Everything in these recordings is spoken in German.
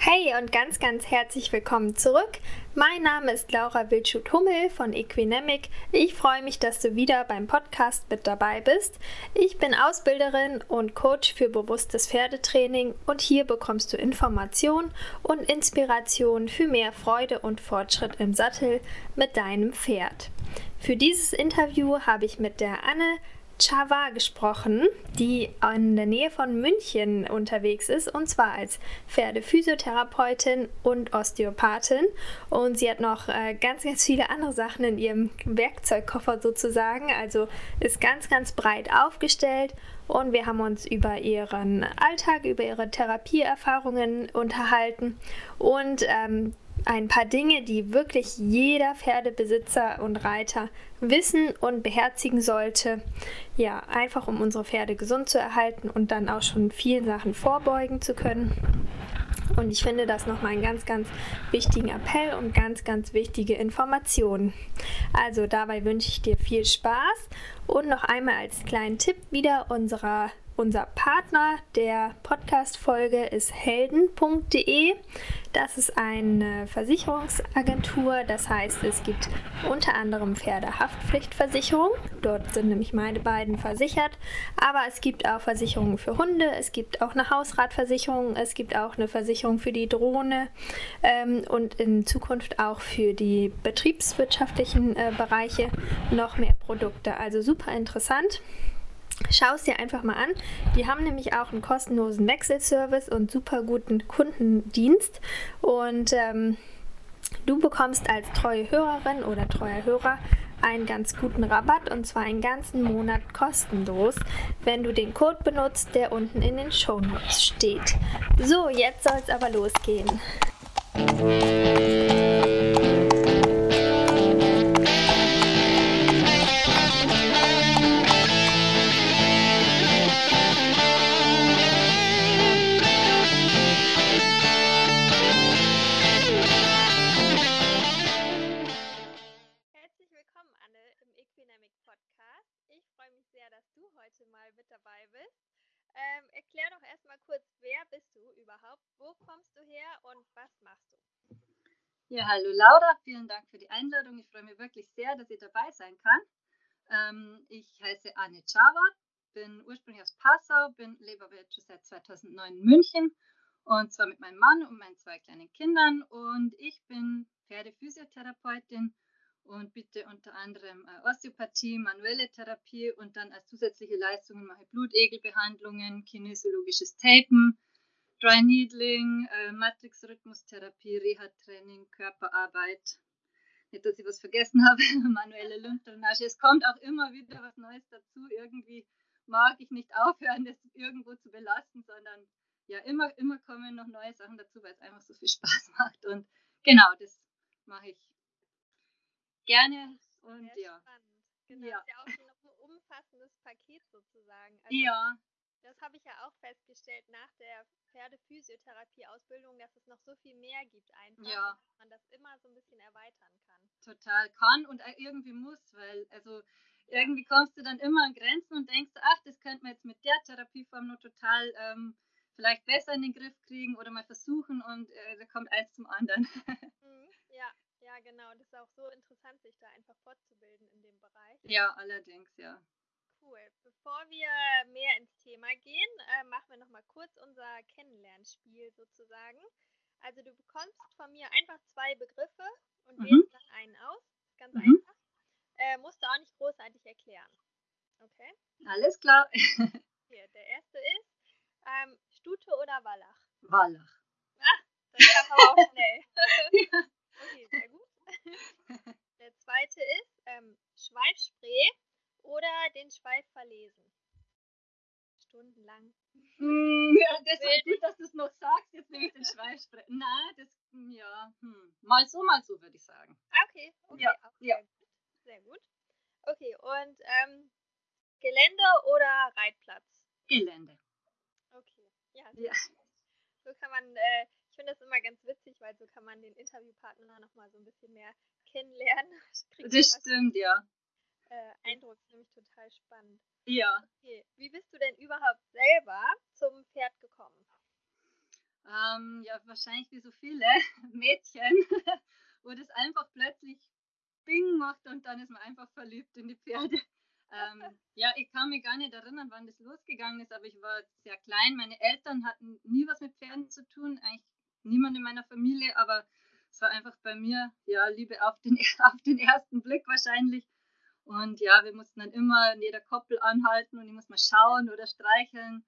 Hey und ganz, ganz herzlich willkommen zurück. Mein Name ist Laura Wildschut-Hummel von Equinemic. Ich freue mich, dass du wieder beim Podcast mit dabei bist. Ich bin Ausbilderin und Coach für bewusstes Pferdetraining und hier bekommst du Information und Inspiration für mehr Freude und Fortschritt im Sattel mit deinem Pferd. Für dieses Interview habe ich mit der Anne Chava gesprochen, die in der Nähe von München unterwegs ist und zwar als Pferdephysiotherapeutin und Osteopathin. Und sie hat noch äh, ganz, ganz viele andere Sachen in ihrem Werkzeugkoffer sozusagen. Also ist ganz, ganz breit aufgestellt und wir haben uns über ihren Alltag, über ihre Therapieerfahrungen unterhalten und ähm, ein paar Dinge, die wirklich jeder Pferdebesitzer und Reiter wissen und beherzigen sollte. Ja, einfach um unsere Pferde gesund zu erhalten und dann auch schon vielen Sachen vorbeugen zu können. Und ich finde das nochmal einen ganz, ganz wichtigen Appell und ganz, ganz wichtige Informationen. Also dabei wünsche ich dir viel Spaß und noch einmal als kleinen Tipp wieder unserer unser Partner der Podcast-Folge ist helden.de. Das ist eine Versicherungsagentur. Das heißt, es gibt unter anderem Pferdehaftpflichtversicherung. Dort sind nämlich meine beiden versichert. Aber es gibt auch Versicherungen für Hunde. Es gibt auch eine Hausratversicherung. Es gibt auch eine Versicherung für die Drohne ähm, und in Zukunft auch für die betriebswirtschaftlichen äh, Bereiche noch mehr Produkte. Also super interessant. Schau es dir einfach mal an. Die haben nämlich auch einen kostenlosen Wechselservice und super guten Kundendienst. Und ähm, du bekommst als treue Hörerin oder treuer Hörer einen ganz guten Rabatt und zwar einen ganzen Monat kostenlos, wenn du den Code benutzt, der unten in den Show Notes steht. So, jetzt soll es aber losgehen. Ja, hallo Laura, vielen Dank für die Einladung. Ich freue mich wirklich sehr, dass ich dabei sein kann. Ähm, ich heiße Anne Czawa, bin ursprünglich aus Passau, bin lebe aber jetzt schon seit 2009 in München und zwar mit meinem Mann und meinen zwei kleinen Kindern und ich bin Pferdephysiotherapeutin und biete unter anderem äh, Osteopathie, manuelle Therapie und dann als zusätzliche Leistungen mache ich Blutegelbehandlungen, kinesiologisches Tapen, Dry Needling, äh, Matrix-Rhythmustherapie, Reha-Training, Körperarbeit. Nicht, dass ich was vergessen habe, manuelle Lymphdrainage. Es kommt auch immer wieder was Neues dazu. Irgendwie mag ich nicht aufhören, das irgendwo zu belasten, sondern ja, immer, immer kommen noch neue Sachen dazu, weil es einfach so viel Spaß macht. Und genau, das mache ich gerne. Und Sehr ja. Spannend. Genau, ja. ist ja auch schon ein umfassendes Paket sozusagen. Also, ja. Das habe ich ja auch festgestellt nach der Pferdephysiotherapie-Ausbildung, dass es noch so viel mehr gibt einfach. Ja. Dass man das immer so ein bisschen erweitern kann. Total kann und irgendwie muss, weil also irgendwie kommst du dann immer an Grenzen und denkst, ach, das könnte man jetzt mit der Therapieform nur total ähm, vielleicht besser in den Griff kriegen oder mal versuchen und äh, da kommt eins zum anderen. Mhm, ja, ja, genau. Es ist auch so interessant, sich da einfach fortzubilden in dem Bereich. Ja, allerdings, ja cool. Bevor wir mehr ins Thema gehen, äh, machen wir nochmal kurz unser Kennenlernspiel sozusagen. Also du bekommst von mir einfach zwei Begriffe und mhm. wählst dann einen aus. Ganz mhm. einfach. Äh, musst du auch nicht großartig erklären. Okay? Alles klar. Hier, der erste ist ähm, Stute oder Wallach? Wallach. Ah, das kam aber auch schnell. ja. Okay, sehr gut. Der zweite ist ähm, Schweifspray oder den Schweif verlesen. Stundenlang. Mm, ja, das ist gut, dass du es noch sagst. Jetzt nehme ich den Schweif sprechen. Nein, das, ja, hm. mal so, mal so, würde ich sagen. Ah, okay, okay. Ja, auch ja. Sehr, gut. sehr gut. Okay, und ähm, Gelände oder Reitplatz? Gelände. Okay, ja. ja. So kann man, äh, ich finde das immer ganz witzig, weil so kann man den Interviewpartner nochmal so ein bisschen mehr kennenlernen. Das stimmt, ja äh, Eindruck, nämlich total spannend. Ja. Okay, wie bist du denn überhaupt selber zum Pferd gekommen? Ähm, ja, wahrscheinlich wie so viele Mädchen, wo das einfach plötzlich Bing macht und dann ist man einfach verliebt in die Pferde. Ähm, ja, ich kann mich gar nicht erinnern, wann das losgegangen ist, aber ich war sehr klein. Meine Eltern hatten nie was mit Pferden zu tun, eigentlich niemand in meiner Familie, aber es war einfach bei mir, ja, Liebe auf den, auf den ersten Blick wahrscheinlich. Und ja, wir mussten dann immer in jeder Koppel anhalten und ich muss mal schauen oder streicheln.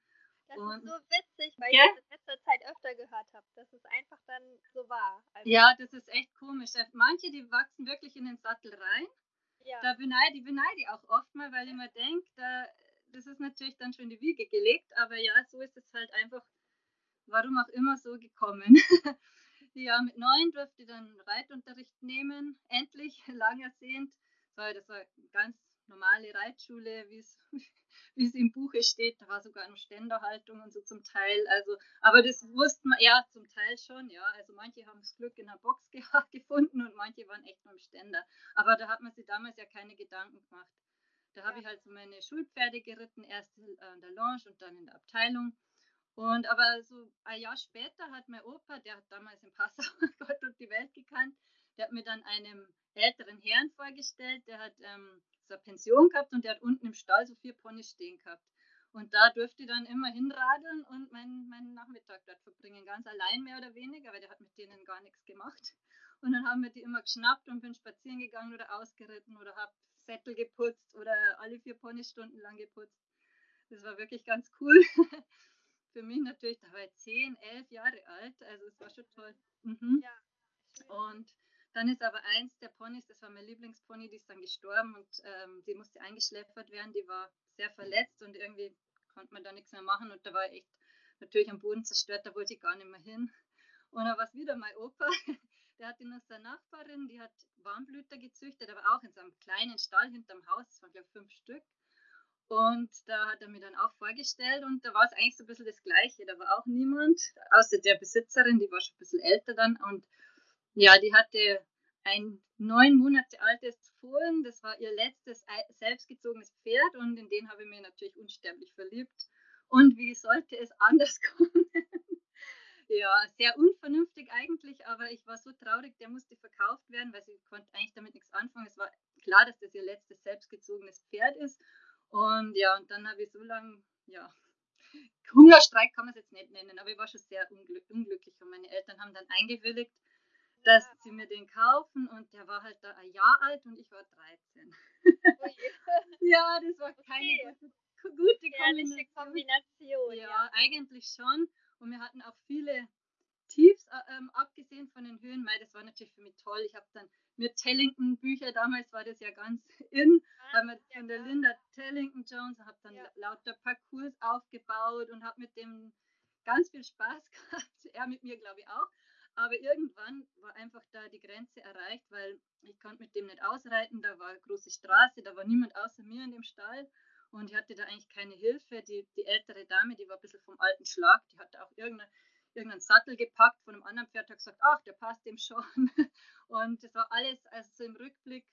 Das und, ist so witzig, weil ja? ich das in letzter Zeit öfter gehört habe, dass es einfach dann so war. Also ja, das ist echt komisch. Manche, die wachsen wirklich in den Sattel rein. Ja. Da beneide, die beneide ich auch oft mal, weil ich mir denke, da, das ist natürlich dann schon in die Wiege gelegt, aber ja, so ist es halt einfach, warum auch immer so gekommen. ja, mit neun durfte ich dann Reitunterricht nehmen, endlich, lang ersehnt. Das war ganz normale Reitschule, wie es im Buche steht. Da war sogar eine Ständerhaltung und so zum Teil. Also, aber das wusste man ja zum Teil schon, ja. Also manche haben das Glück in der Box gefunden und manche waren echt nur im Ständer. Aber da hat man sich damals ja keine Gedanken gemacht. Da habe ich halt so meine Schulpferde geritten, erst in der Lounge und dann in der Abteilung. Und aber so ein Jahr später hat mein Opa, der hat damals in Passau Gott und die Welt gekannt, der hat mir dann einem älteren Herrn vorgestellt, der hat ähm, so eine Pension gehabt und der hat unten im Stall so vier Ponys stehen gehabt. Und da durfte ich dann immer hinradeln und meinen, meinen Nachmittag dort verbringen, ganz allein mehr oder weniger, weil der hat mit denen gar nichts gemacht. Und dann haben wir die immer geschnappt und bin spazieren gegangen oder ausgeritten oder habe Sättel geputzt oder alle vier Ponys stundenlang geputzt. Das war wirklich ganz cool. Für mich natürlich, da war ich zehn, elf Jahre alt, also es war schon toll. Mhm. Ja. Und dann ist aber eins der Ponys, das war mein Lieblingspony, die ist dann gestorben und ähm, die musste eingeschläfert werden. Die war sehr verletzt und irgendwie konnte man da nichts mehr machen und da war ich echt natürlich am Boden zerstört, da wollte ich gar nicht mehr hin. Und dann war es wieder mein Opa, der hatte noch seine Nachbarin, die hat Warmblüter gezüchtet, aber auch in so einem kleinen Stall hinterm Haus, das waren glaube ich fünf Stück. Und da hat er mir dann auch vorgestellt und da war es eigentlich so ein bisschen das Gleiche. Da war auch niemand, außer der Besitzerin, die war schon ein bisschen älter dann und ja, die hatte ein neun Monate altes Fohlen. Das war ihr letztes selbstgezogenes Pferd und in den habe ich mir natürlich unsterblich verliebt. Und wie sollte es anders kommen? ja, sehr unvernünftig eigentlich, aber ich war so traurig, der musste verkauft werden, weil sie konnte eigentlich damit nichts anfangen. Es war klar, dass das ihr letztes selbstgezogenes Pferd ist. Und ja, und dann habe ich so lange, ja, Hungerstreik kann man es jetzt nicht nennen, aber ich war schon sehr unglücklich und meine Eltern haben dann eingewilligt dass sie mir den kaufen und der war halt da ein Jahr alt und ich war 13. ja, das war keine okay. gute, gute Kombination. Kombination. Ja, ja, eigentlich schon. Und wir hatten auch viele Tiefs, äh, ähm, abgesehen von den Höhen. Mei, das war natürlich für mich toll. Ich habe dann mit Tellington Bücher, damals war das ja ganz in, ah, haben wir von der Linda Tellington Jones, habe dann ja. lauter Parcours aufgebaut und habe mit dem ganz viel Spaß gehabt. Er mit mir, glaube ich, auch. Aber irgendwann war einfach da die Grenze erreicht, weil ich konnte mit dem nicht ausreiten. Da war eine große Straße, da war niemand außer mir in dem Stall. Und ich hatte da eigentlich keine Hilfe. Die, die ältere Dame, die war ein bisschen vom alten Schlag, die hatte auch irgendeine, irgendeinen Sattel gepackt von einem anderen Pferd, hat gesagt, ach, der passt dem schon. Und das war alles also so im Rückblick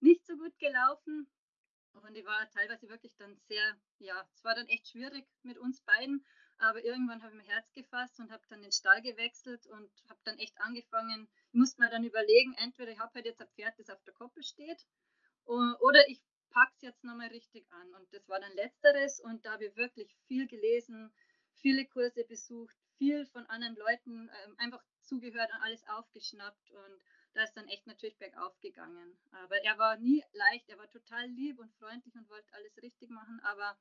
nicht so gut gelaufen. Und ich war teilweise wirklich dann sehr, ja, es war dann echt schwierig mit uns beiden. Aber irgendwann habe ich mein Herz gefasst und habe dann den Stall gewechselt und habe dann echt angefangen, ich musste mir dann überlegen, entweder ich habe halt jetzt ein Pferd, das auf der Koppel steht, oder ich packe es jetzt nochmal richtig an. Und das war dann letzteres und da habe ich wirklich viel gelesen, viele Kurse besucht, viel von anderen Leuten äh, einfach zugehört und alles aufgeschnappt und da ist dann echt natürlich bergauf gegangen. Aber er war nie leicht, er war total lieb und freundlich und wollte alles richtig machen, aber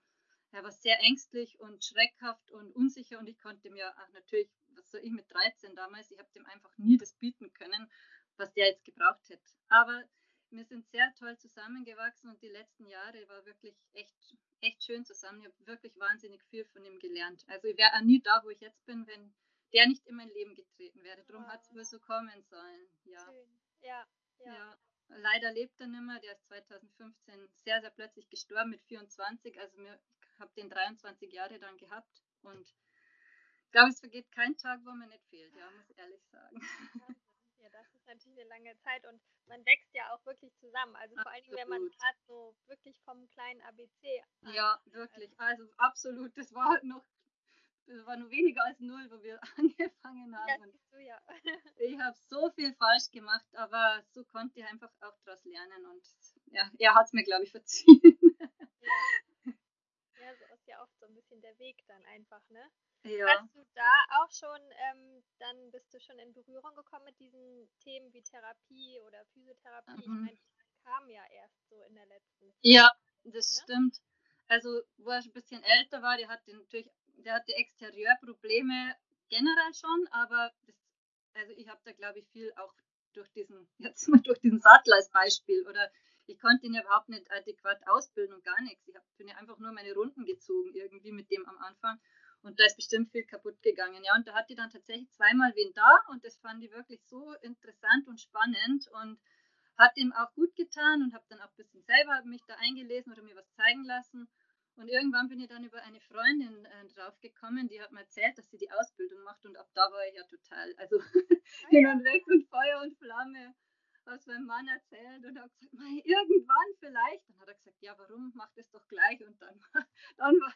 er war sehr ängstlich und schreckhaft und unsicher und ich konnte mir auch natürlich, was soll ich mit 13 damals, ich habe dem einfach nie das bieten können, was der jetzt gebraucht hätte. Aber wir sind sehr toll zusammengewachsen und die letzten Jahre war wirklich echt, echt schön zusammen. Ich habe wirklich wahnsinnig viel von ihm gelernt. Also ich wäre auch nie da, wo ich jetzt bin, wenn der nicht in mein Leben getreten wäre. Darum wow. hat es wohl so kommen sollen. Ja. Schön. Ja, ja. ja. Leider lebt er nicht mehr. Der ist 2015 sehr, sehr plötzlich gestorben mit 24. Also mir, habe den 23 Jahre dann gehabt und ich glaube, es vergeht kein Tag, wo mir nicht fehlt, ja, muss ich ehrlich sagen. Ja, das ist natürlich eine lange Zeit und man wächst ja auch wirklich zusammen. Also vor allem, wenn man gerade so wirklich vom kleinen ABC. An, ja, wirklich. Also, also absolut. Das war noch war nur weniger als null, wo wir angefangen haben. Ja, du, ja. ich habe so viel falsch gemacht, aber so konnte ich einfach auch daraus lernen und ja, er hat es mir, glaube ich, verziehen. Ja. ja, so ist ja oft so ein bisschen der Weg dann einfach, ne? Ja. Hast du da auch schon, ähm, dann bist du schon in Berührung gekommen mit diesen Themen wie Therapie oder Physiotherapie? Mhm. Ich meine, die kamen ja erst so in der letzten Zeit. Ja, das ne? stimmt. Also, wo er schon ein bisschen älter war, der hatte natürlich, der hatte Exterieurprobleme generell schon, aber das, also ich habe da glaube ich viel auch durch diesen, jetzt mal durch diesen Sattel als Beispiel oder ich konnte ihn ja überhaupt nicht adäquat ausbilden und gar nichts. Ich hab, bin ja einfach nur meine Runden gezogen irgendwie mit dem am Anfang. Und da ist bestimmt viel kaputt gegangen. Ja, und da hatte ich dann tatsächlich zweimal wen da und das fand ich wirklich so interessant und spannend und hat ihm auch gut getan und habe dann auch ein bisschen selber mich da eingelesen oder mir was zeigen lassen. Und irgendwann bin ich dann über eine Freundin äh, drauf gekommen, die hat mir erzählt, dass sie die Ausbildung macht und ab da war ich ja total, also ah, hin und weg und Feuer und Flamme was mein Mann erzählt und hat gesagt, irgendwann vielleicht. Dann hat er gesagt, ja, warum, mach das doch gleich. Und dann, dann, war,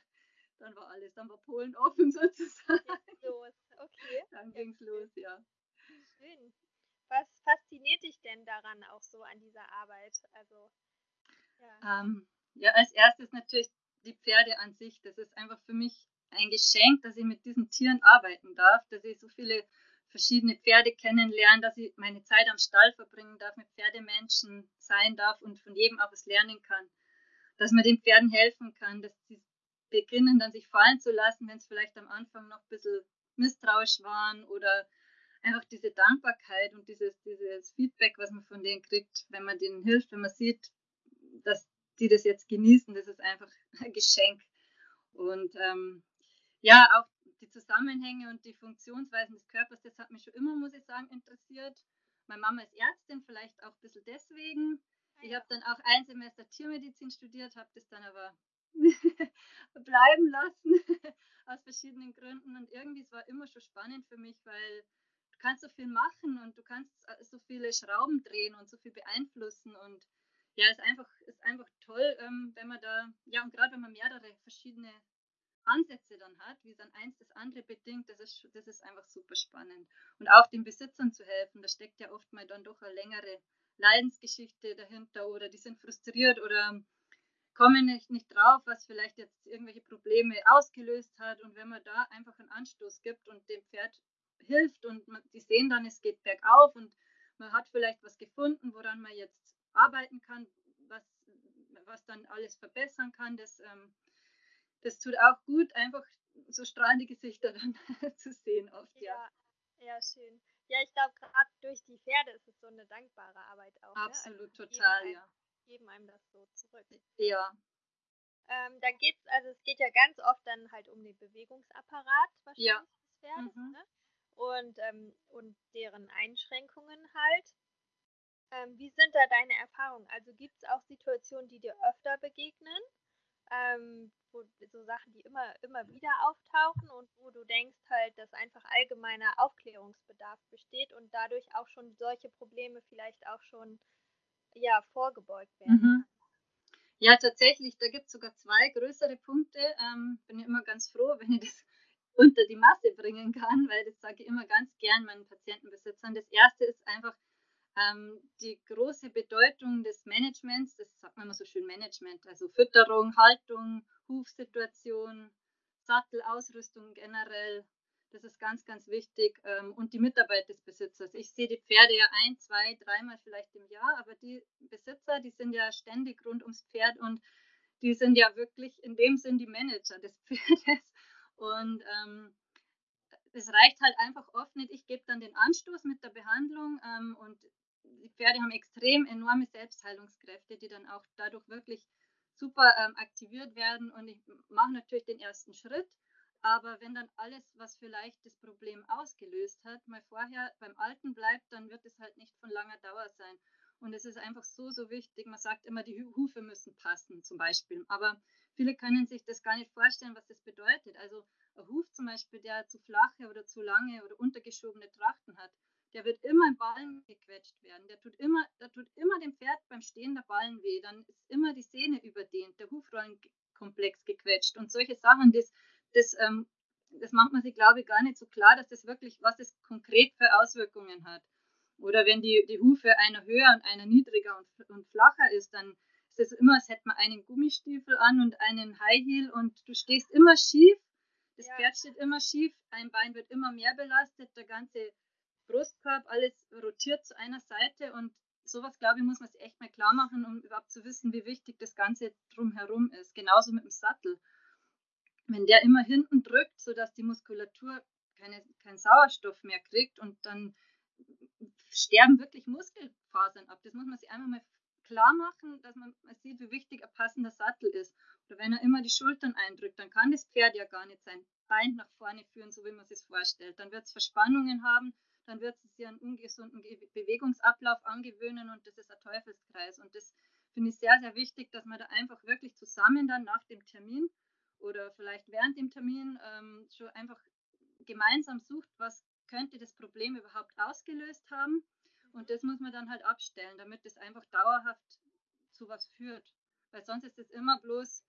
dann war alles, dann war Polen offen sozusagen. Geht's los, okay. Dann ging es los, ja. Schön. Was fasziniert dich denn daran auch so an dieser Arbeit? Also, ja. Ähm, ja, als erstes natürlich die Pferde an sich. Das ist einfach für mich ein Geschenk, dass ich mit diesen Tieren arbeiten darf, dass ich so viele verschiedene Pferde kennenlernen, dass ich meine Zeit am Stall verbringen darf, mit Pferdemenschen sein darf und von jedem auch was lernen kann. Dass man den Pferden helfen kann, dass sie beginnen dann sich fallen zu lassen, wenn es vielleicht am Anfang noch ein bisschen misstrauisch waren oder einfach diese Dankbarkeit und dieses, dieses Feedback, was man von denen kriegt, wenn man denen hilft, wenn man sieht, die das jetzt genießen, das ist einfach ein Geschenk. Und ähm, ja, auch die Zusammenhänge und die Funktionsweisen des Körpers, das hat mich schon immer, muss ich sagen, interessiert. Meine Mama ist Ärztin, vielleicht auch ein bisschen deswegen. Ah, ich habe dann auch ein Semester Tiermedizin studiert, habe das dann aber bleiben lassen, aus verschiedenen Gründen. Und irgendwie, es war immer schon spannend für mich, weil du kannst so viel machen und du kannst äh, so viele Schrauben drehen und so viel beeinflussen. Und ja, ist einfach, ist einfach toll, ähm, wenn man da, ja, und gerade wenn man mehrere verschiedene Ansätze dann hat, wie dann eins das andere bedingt, das ist, das ist einfach super spannend. Und auch den Besitzern zu helfen, da steckt ja oft mal dann doch eine längere Leidensgeschichte dahinter oder die sind frustriert oder kommen nicht, nicht drauf, was vielleicht jetzt irgendwelche Probleme ausgelöst hat. Und wenn man da einfach einen Anstoß gibt und dem Pferd hilft und man, die sehen dann, es geht bergauf und man hat vielleicht was gefunden, woran man jetzt arbeiten kann, was, was dann alles verbessern kann, das ähm, das tut auch gut, einfach so strahlende Gesichter dann zu sehen oft, ja. Ja, ja schön. Ja, ich glaube, gerade durch die Pferde ist es so eine dankbare Arbeit auch. Absolut, ne? also total, geben ja. Geben einem das so zurück. Ja. Ähm, dann geht's, also es geht ja ganz oft dann halt um den Bewegungsapparat wahrscheinlich ja. des Pferdes, mhm. ne? Und, ähm, und deren Einschränkungen halt. Ähm, wie sind da deine Erfahrungen? Also gibt es auch Situationen, die dir öfter begegnen? ähm, wo, so Sachen, die immer, immer wieder auftauchen und wo du denkst halt, dass einfach allgemeiner Aufklärungsbedarf besteht und dadurch auch schon solche Probleme vielleicht auch schon ja, vorgebeugt werden. Mhm. Ja, tatsächlich, da gibt es sogar zwei größere Punkte. Ähm, bin ich immer ganz froh, wenn ich das unter die Masse bringen kann, weil das sage ich immer ganz gern meinen Patientenbesitzern. Das erste ist einfach die große Bedeutung des Managements, das sagt man immer so schön Management, also Fütterung, Haltung, Hufsituation, Sattel, Ausrüstung generell, das ist ganz, ganz wichtig. Ähm, und die Mitarbeit des Besitzers. Ich sehe die Pferde ja ein, zwei, dreimal vielleicht im Jahr, aber die Besitzer, die sind ja ständig rund ums Pferd und die sind ja wirklich in dem Sinn die Manager des Pferdes. Und ähm, es reicht halt einfach oft nicht. Ich gebe dann den Anstoß mit der Behandlung ähm, und die Pferde haben extrem enorme Selbstheilungskräfte, die dann auch dadurch wirklich super ähm, aktiviert werden. Und ich mache natürlich den ersten Schritt. Aber wenn dann alles, was vielleicht das Problem ausgelöst hat, mal vorher beim Alten bleibt, dann wird es halt nicht von langer Dauer sein. Und es ist einfach so, so wichtig. Man sagt immer, die Hufe müssen passen zum Beispiel. Aber viele können sich das gar nicht vorstellen, was das bedeutet. Also ein Huf zum Beispiel, der zu flache oder zu lange oder untergeschobene Trachten hat, der wird immer im Ballen gequetscht werden. Der tut immer, der tut immer dem Pferd beim Stehen der Ballen weh. Dann ist immer die Sehne überdehnt, der Hufrollenkomplex gequetscht und solche Sachen, das, das ähm, das macht man sich, glaube ich, gar nicht so klar, dass das wirklich, was das konkret für Auswirkungen hat. Oder wenn die, die Hufe einer höher und einer niedriger und, und flacher ist, dann ist es immer, als hätte man einen Gummistiefel an und einen High Heel und du stehst immer schief. Das ja. Pferd steht immer schief, ein Bein wird immer mehr belastet, der ganze Brustkorb, alles rotiert zu einer Seite und sowas, glaube ich, muss man sich echt mal klar machen, um überhaupt zu wissen, wie wichtig das Ganze drumherum ist. Genauso mit dem Sattel. Wenn der immer hinten drückt, sodass die Muskulatur keine, keinen Sauerstoff mehr kriegt und dann sterben wirklich Muskelfasern ab. Das muss man sich einmal mal klar machen, dass man sieht, wie wichtig ein passender Sattel ist. Oder wenn er immer die Schultern eindrückt, dann kann das Pferd ja gar nicht sein Bein nach vorne führen, so wie man es sich vorstellt. Dann wird es Verspannungen haben, dann wird es sich einen ungesunden Bewegungsablauf angewöhnen und das ist ein Teufelskreis. Und das finde ich sehr, sehr wichtig, dass man da einfach wirklich zusammen dann nach dem Termin oder vielleicht während dem Termin ähm, schon einfach gemeinsam sucht, was könnte das Problem überhaupt ausgelöst haben. Und das muss man dann halt abstellen, damit es einfach dauerhaft zu was führt. Weil sonst ist es immer bloß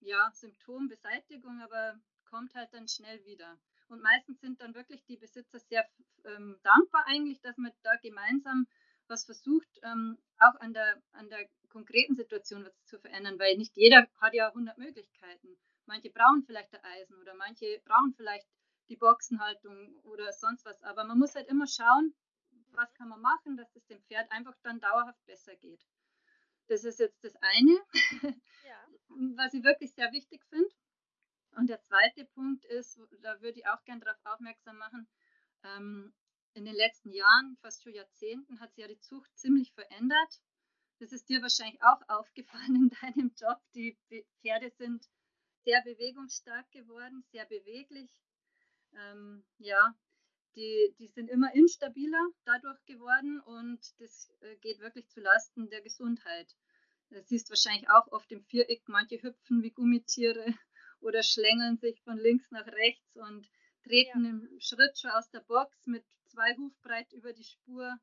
ja, Symptombeseitigung, aber kommt halt dann schnell wieder. Und meistens sind dann wirklich die Besitzer sehr ähm, dankbar eigentlich, dass man da gemeinsam was versucht, ähm, auch an der, an der konkreten Situation was zu verändern, weil nicht jeder hat ja 100 Möglichkeiten. Manche brauchen vielleicht der Eisen oder manche brauchen vielleicht die Boxenhaltung oder sonst was. Aber man muss halt immer schauen, was kann man machen, dass es dem Pferd einfach dann dauerhaft besser geht. Das ist jetzt das eine, ja. was ich wirklich sehr wichtig finde. Und der zweite Punkt ist, da würde ich auch gerne darauf aufmerksam machen, ähm, in den letzten Jahren, fast schon Jahrzehnten, hat sich ja die Zucht ziemlich verändert. Das ist dir wahrscheinlich auch aufgefallen in deinem Job. Die Pferde sind sehr bewegungsstark geworden, sehr beweglich. Ähm, ja, die, die sind immer instabiler dadurch geworden und das äh, geht wirklich zu Lasten der Gesundheit. Das siehst wahrscheinlich auch oft im Viereck, manche hüpfen wie Gummitiere oder schlängeln sich von links nach rechts und treten ja. im Schritt schon aus der Box mit zwei Hufbreit über die Spur.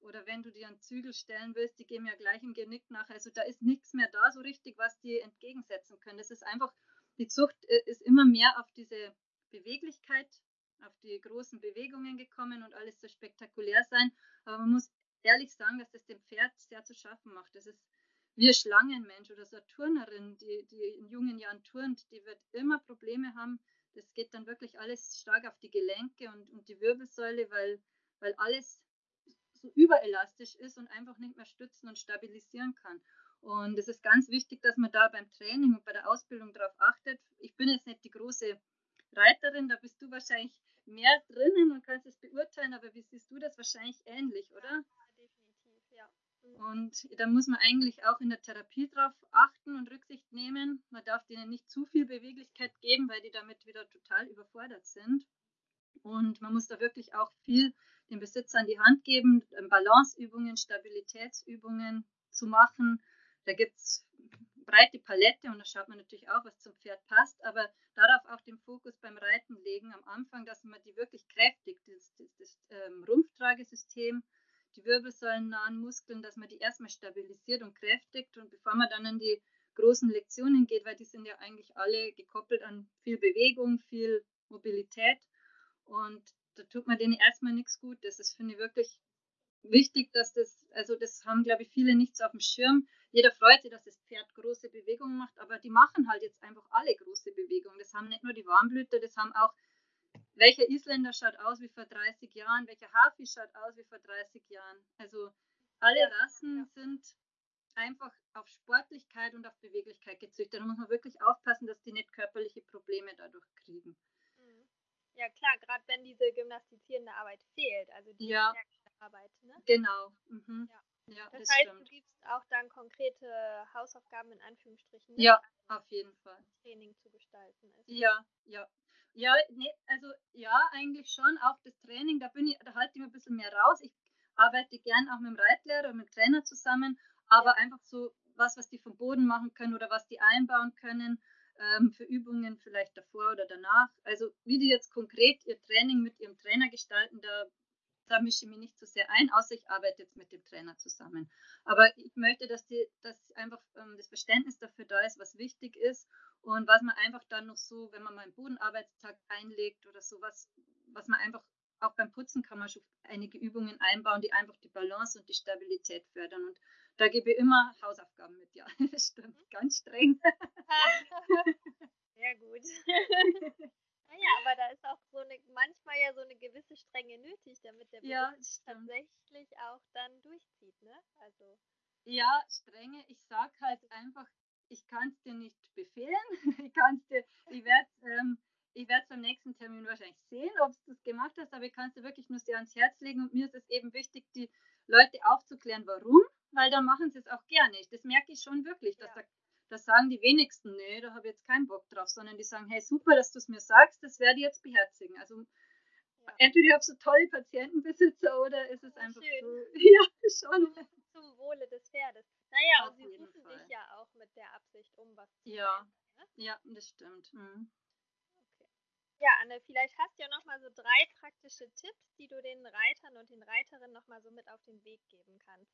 Oder wenn du dir einen Zügel stellen willst, die gehen ja gleich im Genick nach. Also da ist nichts mehr da so richtig, was die entgegensetzen können. Das ist einfach, die Zucht äh, ist immer mehr auf diese Beweglichkeit, auf die großen Bewegungen gekommen und alles so spektakulär sein. Aber man muss ehrlich sagen, dass das dem Pferd sehr zu schaffen macht. Das ist ein Schlangenmensch oder so eine Turnerin, die, die in jungen Jahren turnt, die wird immer Probleme haben. Das geht dann wirklich alles stark auf die Gelenke und, und die Wirbelsäule, weil, weil alles so überelastisch ist und einfach nicht mehr stützen und stabilisieren kann. Und es ist ganz wichtig, dass man da beim Training und bei der Ausbildung darauf achtet. Ich bin jetzt nicht die große Reiterin, da bist du wahrscheinlich mehr drinnen und kannst es beurteilen, aber wie siehst du das wahrscheinlich ähnlich, oder? Und da muss man eigentlich auch in der Therapie drauf achten und Rücksicht nehmen. Man darf denen nicht zu viel Beweglichkeit geben, weil die damit wieder total überfordert sind. Und man muss da wirklich auch viel Besitzer an die Hand geben, ähm, Balanceübungen, Stabilitätsübungen zu machen. Da gibt es breite Palette und da schaut man natürlich auch, was zum Pferd passt, aber darauf auch den Fokus beim Reiten legen am Anfang, dass man die wirklich kräftigt, das, das, das ähm, Rumpftragesystem die wirbelsäulennahen Muskeln, dass man die erstmal stabilisiert und kräftigt und bevor man dann an die großen Lektionen geht, weil die sind ja eigentlich alle gekoppelt an viel Bewegung, viel Mobilität und da tut man denen erstmal nichts gut. Das ist, finde ich, wirklich wichtig, dass das, also das haben, glaube ich, viele nichts auf dem Schirm. Jeder freut sich, dass das Pferd große Bewegungen macht, aber die machen halt jetzt einfach alle große Bewegungen. Das haben nicht nur die Warmblüter, das haben auch welcher Isländer schaut aus wie vor 30 Jahren, welcher Hafi schaut aus wie vor 30 Jahren. Also alle Rassen sind einfach auf Sportlichkeit und auf Beweglichkeit gezüchtet. Da muss man wirklich aufpassen, dass die nicht körperliche Probleme dadurch kriegen. Mhm. Ja klar, gerade wenn diese gymnastizierende Arbeit fehlt, also die ja. Arbeit. Ne? Genau. Mhm. Ja. Ja, das, das heißt, stimmt. du gibst auch dann konkrete Hausaufgaben in Anführungsstrichen. Ne? Ja, auf jeden Fall. Training zu gestalten ist. Ja, ja. Ja, nee, also ja, eigentlich schon. Auch das Training, da bin ich, da halte ich mir ein bisschen mehr raus. Ich arbeite gern auch mit dem Reitlehrer und mit dem Trainer zusammen, aber ja. einfach so was, was die vom Boden machen können oder was die einbauen können ähm, für Übungen vielleicht davor oder danach. Also wie die jetzt konkret ihr Training mit ihrem Trainer gestalten, da da mische ich mich nicht so sehr ein, außer ich arbeite jetzt mit dem Trainer zusammen. Aber ich möchte, dass, die, dass einfach ähm, das Verständnis dafür da ist, was wichtig ist und was man einfach dann noch so, wenn man mal einen Bodenarbeitstag einlegt oder sowas, was man einfach auch beim Putzen kann man schon einige Übungen einbauen, die einfach die Balance und die Stabilität fördern. Und da gebe ich immer Hausaufgaben mit, ja. Das stimmt, ganz streng. Sehr gut. naja, aber da ist auch so eine, manchmal ja so eine gewisse Strenge nötig, damit der ja, tatsächlich auch dann durchzieht, ne? Also. Ja, Strenge, ich sag halt einfach, ich kann es dir nicht befehlen. ich kann dir, ich werde ähm, ich werde es beim nächsten Termin wahrscheinlich sehen, ob du das gemacht hast, aber ich kann es dir wirklich nur sehr ans Herz legen und mir ist es eben wichtig, die Leute aufzuklären, warum, weil dann machen sie es auch gerne. Das merke ich schon wirklich, dass ja. da, das sagen die wenigsten, nee, da habe ich jetzt keinen Bock drauf, sondern die sagen, hey, super, dass du es mir sagst, das werde ich jetzt beherzigen. Also ja. entweder ich habe so tolle Patientenbesitzer oder ist es einfach schön. so, ja, schon. Zum Wohle des Pferdes. Naja, Auf und sie rufen Fall. dich ja auch mit der Absicht um, was zu Ja, sein, ne? ja, das stimmt. Mhm. Ja, Anne, vielleicht hast du ja nochmal so drei praktische Tipps, die du den Reitern und den Reiterinnen nochmal so mit auf den Weg geben kannst.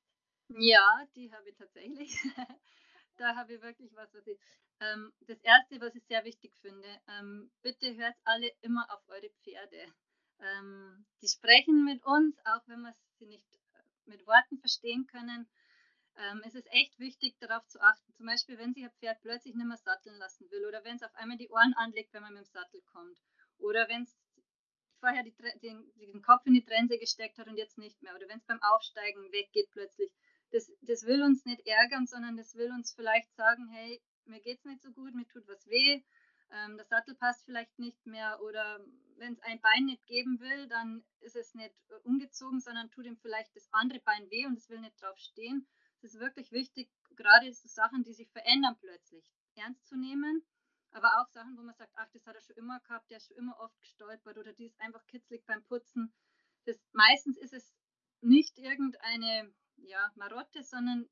Ja, die habe ich tatsächlich. da habe ich wirklich was, was ich. Ähm, das erste, was ich sehr wichtig finde, ähm, bitte hört alle immer auf eure Pferde. Ähm, die sprechen mit uns, auch wenn wir sie nicht äh, mit Worten verstehen können. Ähm, es ist echt wichtig, darauf zu achten. Zum Beispiel, wenn sich ein Pferd plötzlich nicht mehr satteln lassen will oder wenn es auf einmal die Ohren anlegt, wenn man mit dem Sattel kommt oder wenn es vorher die, den, den, Kopf in die Trense gesteckt hat und jetzt nicht mehr. Oder wenn es beim Aufsteigen weggeht plötzlich. Das, das will uns nicht ärgern, sondern das will uns vielleicht sagen, hey, mir geht es nicht so gut, mir tut was weh, ähm, der Sattel passt vielleicht nicht mehr. Oder wenn es ein Bein nicht geben will, dann ist es nicht umgezogen, sondern tut ihm vielleicht das andere Bein weh und es will nicht drauf stehen. Es ist wirklich wichtig, gerade so Sachen, die sich verändern plötzlich, ernst zu nehmen aber auch Sachen, wo man sagt, ach, das hat er schon immer gehabt, der ist schon immer oft gestolpert oder die ist einfach kitzlig beim Putzen. Das, meistens ist es nicht irgendeine ja, Marotte, sondern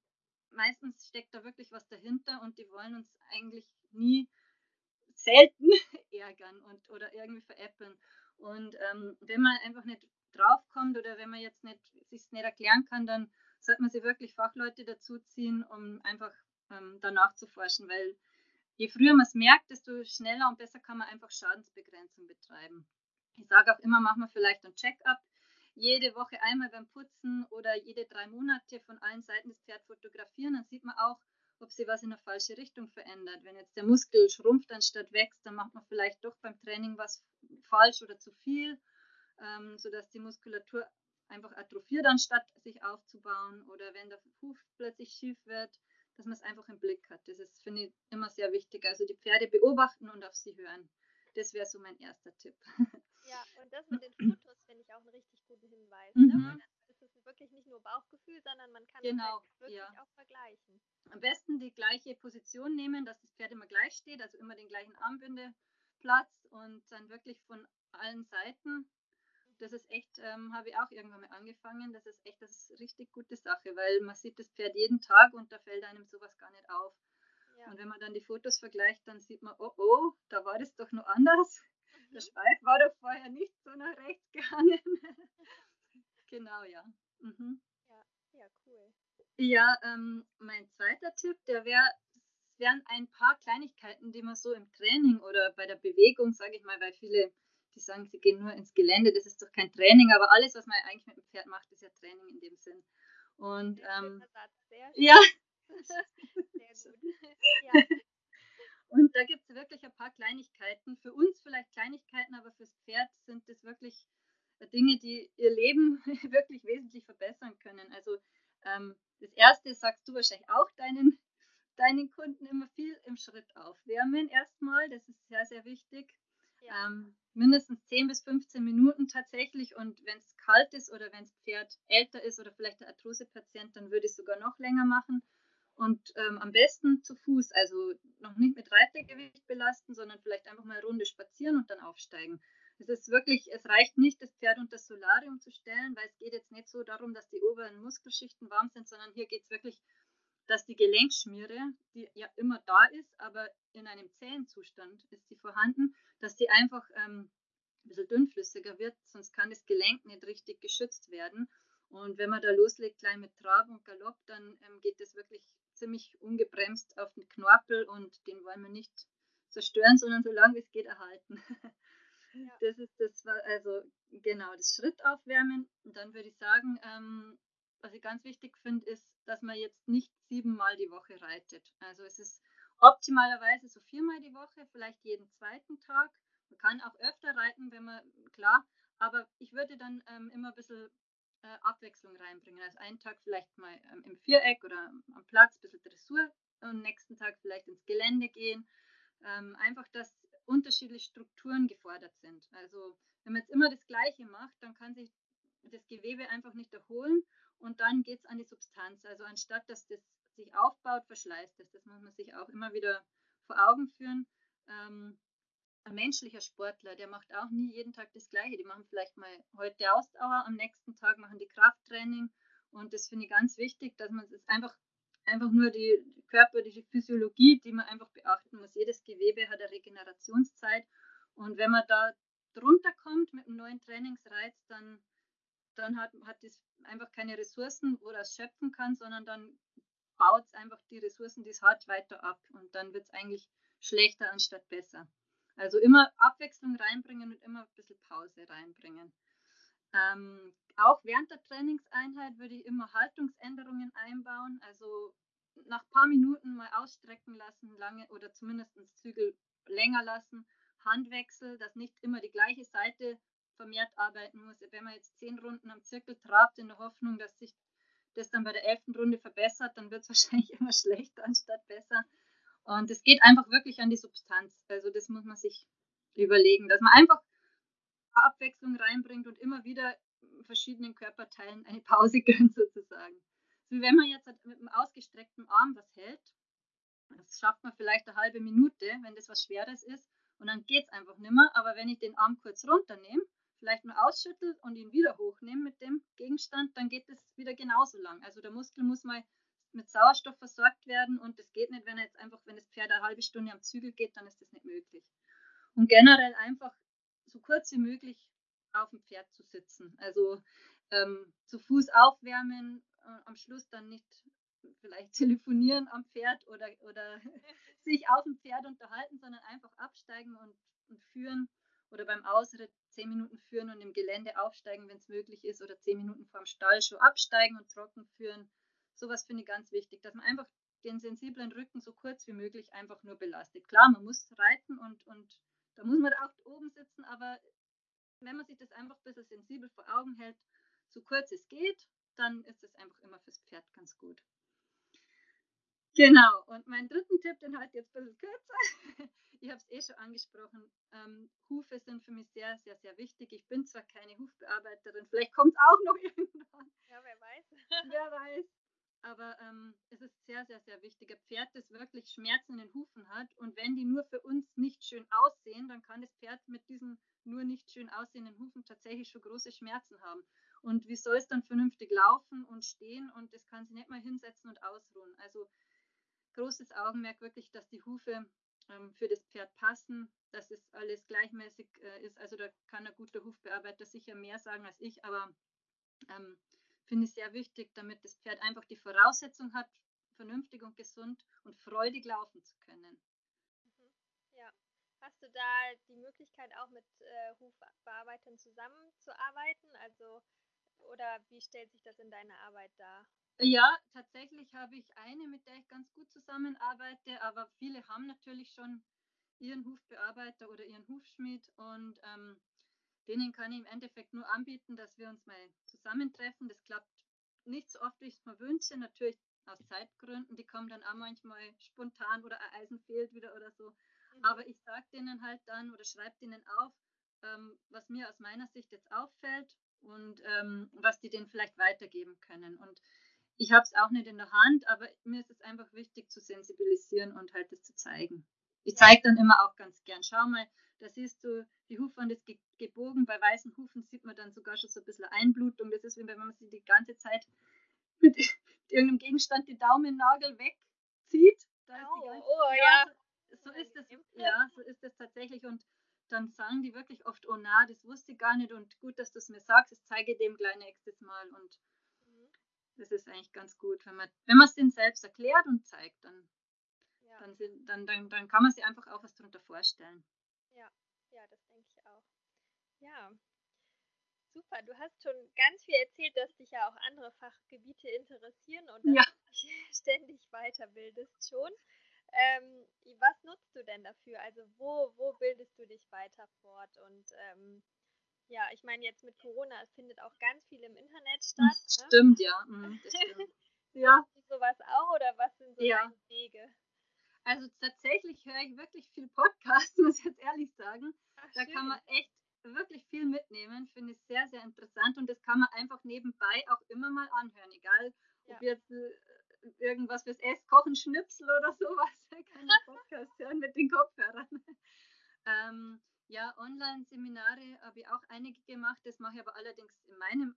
meistens steckt da wirklich was dahinter und die wollen uns eigentlich nie selten ärgern und oder irgendwie veräppeln. Und ähm, wenn man einfach nicht draufkommt oder wenn man jetzt nicht sich nicht erklären kann, dann sollte man sich wirklich Fachleute dazu ziehen, um einfach ähm, danach zu forschen, weil je früher man es merkt, desto schneller und besser kann man einfach Schadensbegrenzung betreiben. Ich sage auch immer, machen wir vielleicht ein Check-up. Jede Woche einmal beim Putzen oder jede drei Monate von allen Seiten das Pferd fotografieren, dann sieht man auch, ob sich was in eine falsche Richtung verändert. Wenn jetzt der Muskel schrumpft anstatt wächst, dann macht man vielleicht doch beim Training was falsch oder zu viel, ähm, sodass die Muskulatur einfach atrophiert, anstatt sich aufzubauen. Oder wenn der Huf plötzlich schief wird, dass man es einfach im Blick hat. Das ist, finde ich, immer sehr wichtig. Also die Pferde beobachten und auf sie hören. Das wäre so mein erster Tipp. Ja, und das mit den Fotos finde ich auch einen richtig guten Hinweis. Ne? Mhm. Ne? Das ist wirklich nicht nur Bauchgefühl, sondern man kann genau, es halt wirklich ja. auch vergleichen. Am besten die gleiche Position nehmen, dass das Pferd immer gleich steht, also immer den gleichen Armbindeplatz und dann wirklich von allen Seiten das ist echt, ähm, habe ich auch irgendwann mal angefangen, das ist echt das ist richtig gute Sache, weil man sieht das Pferd jeden Tag und da fällt einem sowas gar nicht auf. Ja. Und wenn man dann die Fotos vergleicht, dann sieht man, oh oh, da war das doch nur anders. Mhm. Der Schweif war doch vorher nicht so nach rechts gehangen. genau, ja. Mhm. Ja, ja, cool. Ja, ähm, mein zweiter Tipp, der wäre, es wären ein paar Kleinigkeiten, die man so im Training oder bei der Bewegung, sage ich mal, weil viele die sagen, sie gehen nur ins Gelände, das ist doch kein Training, aber alles, was man eigentlich mit dem Pferd macht, ist ja Training in dem Sinn. Und ähm, ja. Sehr gut. ja. Und da gibt es wirklich ein paar Kleinigkeiten. Für uns vielleicht Kleinigkeiten, aber fürs Pferd sind das wirklich Dinge, die ihr Leben wirklich wesentlich verbessern können. Also ähm, das erste sagst du wahrscheinlich auch deinen, deinen Kunden immer viel im Schritt aufwärmen erstmal. Das ist sehr, sehr wichtig. Ja. Ähm, mindestens 10 bis 15 Minuten tatsächlich. Und wenn es kalt ist oder wenn das Pferd älter ist oder vielleicht der Arthrose-Patient, dann würde ich sogar noch länger machen. Und ähm, am besten zu Fuß, also noch nicht mit Reitergewicht belasten, sondern vielleicht einfach mal eine Runde spazieren und dann aufsteigen. Es ist wirklich, es reicht nicht, das Pferd unter das Solarium zu stellen, weil es geht jetzt nicht so darum, dass die oberen Muskelschichten warm sind, sondern hier geht es wirklich dass die Gelenkschmiere, die ja immer da ist, aber in einem zähen Zustand ist sie vorhanden, dass die einfach ähm, ein bisschen dünnflüssiger wird, sonst kann das Gelenk nicht richtig geschützt werden. Und wenn man da loslegt, gleich mit Trab und Galopp, dann ähm, geht das wirklich ziemlich ungebremst auf den Knorpel und den wollen wir nicht zerstören, sondern so lange wie es geht erhalten. Ja. Das ist das, also genau, das Schrittaufwärmen. Und dann würde ich sagen, ähm, was ich ganz wichtig finde, ist, dass man jetzt nicht siebenmal die Woche reitet. Also es ist optimalerweise so viermal die Woche, vielleicht jeden zweiten Tag. Man kann auch öfter reiten, wenn man, klar, aber ich würde dann ähm, immer ein bisschen äh, Abwechslung reinbringen. Also einen Tag vielleicht mal ähm, im Viereck oder am Platz ein bisschen Dressur und nächsten Tag vielleicht ins Gelände gehen. Ähm, einfach, dass unterschiedliche Strukturen gefordert sind. Also wenn man jetzt immer das Gleiche macht, dann kann sich das Gewebe einfach nicht erholen und dann geht es an die Substanz. Also anstatt dass das sich aufbaut, verschleißt es. Das muss man sich auch immer wieder vor Augen führen. Ähm, ein menschlicher Sportler, der macht auch nie jeden Tag das Gleiche. Die machen vielleicht mal heute Ausdauer, am nächsten Tag machen die Krafttraining. Und das finde ich ganz wichtig, dass man es einfach, einfach nur die körperliche Physiologie, die man einfach beachten muss. Jedes Gewebe hat eine Regenerationszeit. Und wenn man da drunter kommt mit einem neuen Trainingsreiz, dann, dann hat, hat das einfach keine Ressourcen, wo das schöpfen kann, sondern dann baut es einfach die Ressourcen, die es hat, weiter ab. Und dann wird es eigentlich schlechter anstatt besser. Also immer Abwechslung reinbringen und immer ein bisschen Pause reinbringen. Ähm, auch während der Trainingseinheit würde ich immer Haltungsänderungen einbauen. Also nach ein paar Minuten mal ausstrecken lassen, lange oder zumindest Zügel länger lassen. Handwechsel, dass nicht immer die gleiche Seite vermehrt arbeiten muss. Wenn man jetzt zehn Runden am Zirkel trabt, in der Hoffnung, dass sich das dann bei der elften Runde verbessert, dann wird es wahrscheinlich immer schlechter anstatt besser. Und es geht einfach wirklich an die Substanz. Also das muss man sich überlegen, dass man einfach Abwechslung reinbringt und immer wieder verschiedenen Körperteilen eine Pause gönnt sozusagen. So wie wenn man jetzt mit einem ausgestreckten Arm was hält, das schafft man vielleicht eine halbe Minute, wenn das was Schweres ist, und dann geht es einfach nicht mehr. Aber wenn ich den Arm kurz runternehme, vielleicht nur ausschüttel und ihn wieder hochnehme mit dem Gegenstand, dann geht es wieder genauso lang. Also der Muskel muss mal mit Sauerstoff versorgt werden und das geht nicht, wenn er jetzt einfach, wenn das Pferd eine halbe Stunde am Zügel geht, dann ist das nicht möglich. Und generell einfach so kurz wie möglich auf dem Pferd zu sitzen. Also ähm, zu Fuß aufwärmen, äh, am Schluss dann nicht vielleicht telefonieren am Pferd oder, oder sich auf dem Pferd unterhalten, sondern einfach absteigen und, und führen oder beim Ausritt zehn Minuten führen und im Gelände aufsteigen, wenn es möglich ist, oder zehn Minuten vorm Stall schon absteigen und trocken führen. Sowas finde ich ganz wichtig, dass man einfach den sensiblen Rücken so kurz wie möglich einfach nur belastet. Klar, man muss reiten und, und da muss man auch oben sitzen, aber wenn man sich das einfach ein bisschen sensibel vor Augen hält, so kurz es geht, dann ist es einfach immer fürs Pferd ganz gut. Genau, und meinen dritten Tipp, den halt jetzt ein bisschen kürzer. Ich habe es eh schon angesprochen. Ähm, Hufe sind für mich sehr, sehr, sehr wichtig. Ich bin zwar keine Hufbearbeiterin, vielleicht kommt es auch noch irgendwann. Ja, wer weiß. wer weiß. Aber ähm, es ist sehr, sehr, sehr wichtig. Ein Pferd, das wirklich Schmerzen in den Hufen hat und wenn die nur für uns nicht schön aussehen, dann kann das Pferd mit diesen nur nicht schön aussehenden Hufen tatsächlich schon große Schmerzen haben. Und wie soll es dann vernünftig laufen und stehen und das kann sie nicht mal hinsetzen und ausruhen. Also großes Augenmerk wirklich, dass die Hufe ähm, für das Pferd passen, dass es alles gleichmäßig äh, ist. Also da kann ein guter Hufbearbeiter sicher mehr sagen als ich, aber ähm, finde ich sehr wichtig, damit das Pferd einfach die Voraussetzung hat, vernünftig und gesund und freudig laufen zu können. Mhm. Ja. Hast du da die Möglichkeit auch mit äh, Hufbearbeitern zusammenzuarbeiten? Also oder wie stellt sich das in deiner Arbeit dar? Ja, tatsächlich habe ich eine, mit der ich ganz gut zusammenarbeite, aber viele haben natürlich schon ihren Hufbearbeiter oder ihren Hufschmied und ähm, denen kann ich im Endeffekt nur anbieten, dass wir uns mal zusammentreffen. Das klappt nicht so oft, wie ich es mir wünsche, natürlich aus Zeitgründen. Die kommen dann auch manchmal spontan oder ein Eisen fehlt wieder oder so. Mhm. Aber ich sage denen halt dann oder schreibe denen auf, ähm, was mir aus meiner Sicht jetzt auffällt und ähm, was die denen vielleicht weitergeben können. Und ich habe es auch nicht in der Hand, aber mir ist es einfach wichtig zu sensibilisieren und halt das zu zeigen. Ich zeige dann immer auch ganz gern. Schau mal, da siehst du, die Hufwand ist gebogen. Bei weißen Hufen sieht man dann sogar schon so ein bisschen Einblutung. Das ist, wie wenn man sie die ganze Zeit mit irgendeinem Gegenstand die Daumennagel wegzieht. Da oh, ganze, oh, ja, So, so ist es, ja, so ist es tatsächlich. Und dann sagen die wirklich oft, oh na, das wusste ich gar nicht und gut, dass du es mir sagst, das zeige dem gleich nächstes Mal und mhm. das ist eigentlich ganz gut, wenn man wenn es denen selbst erklärt und zeigt, dann. Dann, sind, dann, dann, dann kann man sich einfach auch was darunter vorstellen. Ja, ja, das denke ich auch. Ja, super. Du hast schon ganz viel erzählt, dass dich ja auch andere Fachgebiete interessieren und dass ja. du dich ständig weiterbildest schon. Ähm, was nutzt du denn dafür? Also wo, wo bildest du dich weiter fort? Und ähm, ja, ich meine jetzt mit Corona, es findet auch ganz viel im Internet statt. Ne? Stimmt, ja. Mhm, stimmt. ja. du sowas auch oder was sind so ja. deine Wege? Also tatsächlich höre ich wirklich viel Podcasts, muss ich jetzt ehrlich sagen. Ach, da schön. kann man echt wirklich viel mitnehmen, finde ich sehr, sehr interessant und das kann man einfach nebenbei auch immer mal anhören, egal ja. ob jetzt äh, irgendwas fürs Esskochen, Schnipsel oder sowas. Keine Podcast hören mit den Kopfhörern. ähm, ja, Online-Seminare habe ich auch einige gemacht. Das mache ich aber allerdings in meinem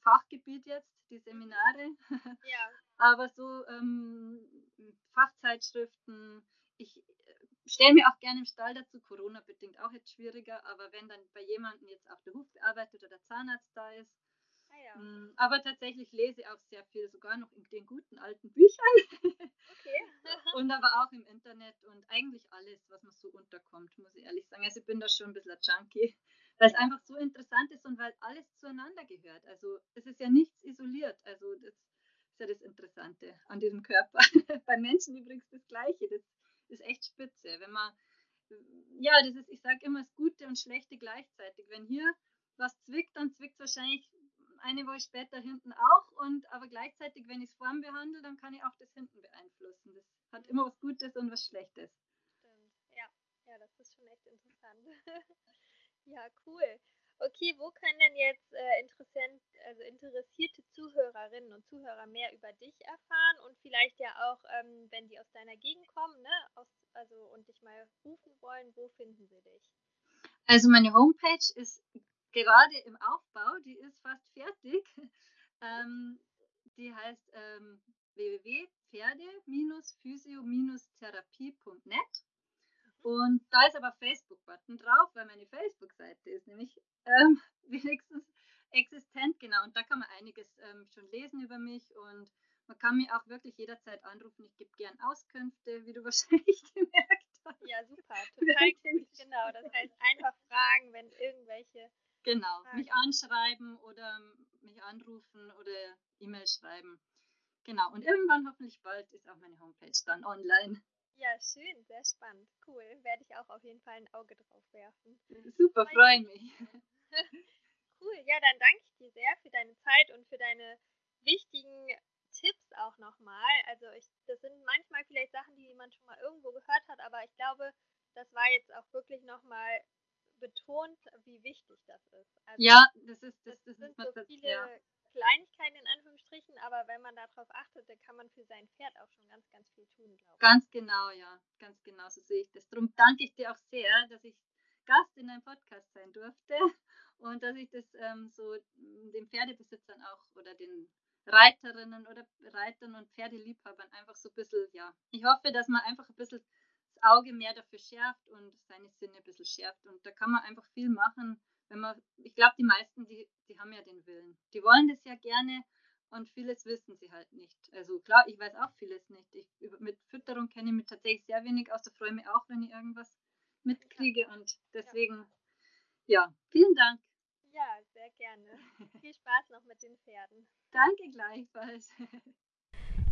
Fachgebiet jetzt, die Seminare. Ja. Aber so ähm, Fachzeitschriften. Ich äh, stelle mir auch gerne im Stall dazu, Corona-bedingt auch jetzt schwieriger, aber wenn dann bei jemandem jetzt auch der Hufbearbeiter oder der Zahnarzt da ist, Ah, ja. Mm, aber tatsächlich lese ich auch sehr viel, sogar noch in den guten alten Büchern. Okay. und aber auch im Internet und eigentlich alles, was man so unterkommt, muss ich ehrlich sagen. Also ich bin da schon ein bisschen ein Junkie, weil es einfach so interessant ist und weil alles zueinander gehört. Also es ist ja nichts isoliert. Also das ja das Interessante an diesem Körper. Bei Menschen übrigens das Gleiche. Das ist echt spitze. Wenn man, ja, das ist, ich sage immer, das Gute und Schlechte gleichzeitig. Wenn hier was zwickt, dann zwickt es wahrscheinlich eine Woche später hinten auch. Und aber gleichzeitig, wenn ich es vorn behandle, dann kann ich auch das hinten beeinflussen. Das hat immer was Gutes und was Schlechtes. Stimmt. Ja, ja, das ist schon echt interessant. ja, cool. Okay, wo können denn jetzt äh, interessant, also interessierte Zuhörerinnen und Zuhörer mehr über dich erfahren und vielleicht ja auch, ähm, wenn die aus deiner Gegend kommen, ne, aus, also und dich mal rufen wollen, wo finden sie dich? Also meine Homepage ist gerade im Aufbau, die ist fast fertig. Ähm, die heißt ähm, www.pferde-physio-therapie.net und da ist aber Facebook-Button drauf, weil meine Facebook-Seite ist nämlich ähm, wenigstens existent, genau. Und da kann man einiges ähm, schon lesen über mich und man kann mich auch wirklich jederzeit anrufen. Ich gebe gern Auskünfte, wie du wahrscheinlich gemerkt hast. Ja, super, total gut. Genau, das heißt einfach fragen, wenn irgendwelche Genau, mich anschreiben oder mich anrufen oder E-Mail schreiben. Genau, und irgendwann hoffentlich bald ist auch meine Homepage dann online. Ja, schön, sehr spannend. Cool, werde ich auch auf jeden Fall ein Auge drauf werfen. Super, freue mich. cool, ja, dann danke ich dir sehr für deine Zeit und für deine wichtigen Tipps auch nochmal. Also ich, das sind manchmal vielleicht Sachen, die man schon mal irgendwo gehört hat, aber ich glaube, das war jetzt auch wirklich nochmal betont, wie wichtig das ist. Also ja, das ist das, das, das sind so viele ja. Kleinigkeiten in Anführungsstrichen, aber wenn man darauf achtet, dann kann man für sein Pferd auch schon ganz, ganz viel tun, glaube ich. Ganz genau, ja, ganz genau so sehe ich das. Darum danke ich dir auch sehr, dass ich Gast in deinem Podcast sein durfte und dass ich das ähm, so den Pferdebesitzern auch oder den Reiterinnen oder Reitern und Pferdeliebhabern einfach so ein bisschen, ja, ich hoffe, dass man einfach ein bisschen Auge mehr dafür schärft und seine Sinne ein bisschen schärft. Und da kann man einfach viel machen, wenn man, ich glaube, die meisten, die, die haben ja den Willen. Die wollen das ja gerne und vieles wissen sie halt nicht. Also klar, ich weiß auch vieles nicht. Ich, mit Fütterung kenne ich mich tatsächlich sehr wenig aus. Da freue ich mich auch, wenn ich irgendwas mitkriege. Und deswegen, ja, vielen Dank. Ja, sehr gerne. Viel Spaß noch mit den Pferden. Danke gleichfalls.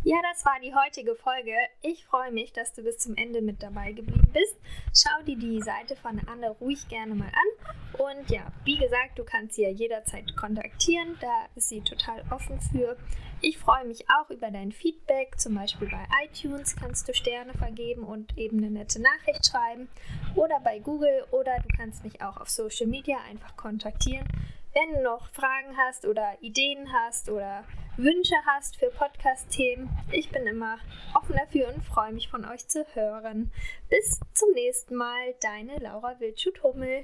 Ja, das war die heutige Folge. Ich freue mich, dass du bis zum Ende mit dabei geblieben bist. Schau dir die Seite von Anne ruhig gerne mal an. Und ja, wie gesagt, du kannst sie ja jederzeit kontaktieren. Da ist sie total offen für. Ich freue mich auch über dein Feedback. Zum Beispiel bei iTunes kannst du Sterne vergeben und eben eine nette Nachricht schreiben. Oder bei Google. Oder du kannst mich auch auf Social Media einfach kontaktieren. Wenn du noch Fragen hast oder Ideen hast oder Wünsche hast für Podcast-Themen, ich bin immer offen dafür und freue mich von euch zu hören. Bis zum nächsten Mal, deine Laura Wildschut-Hummel.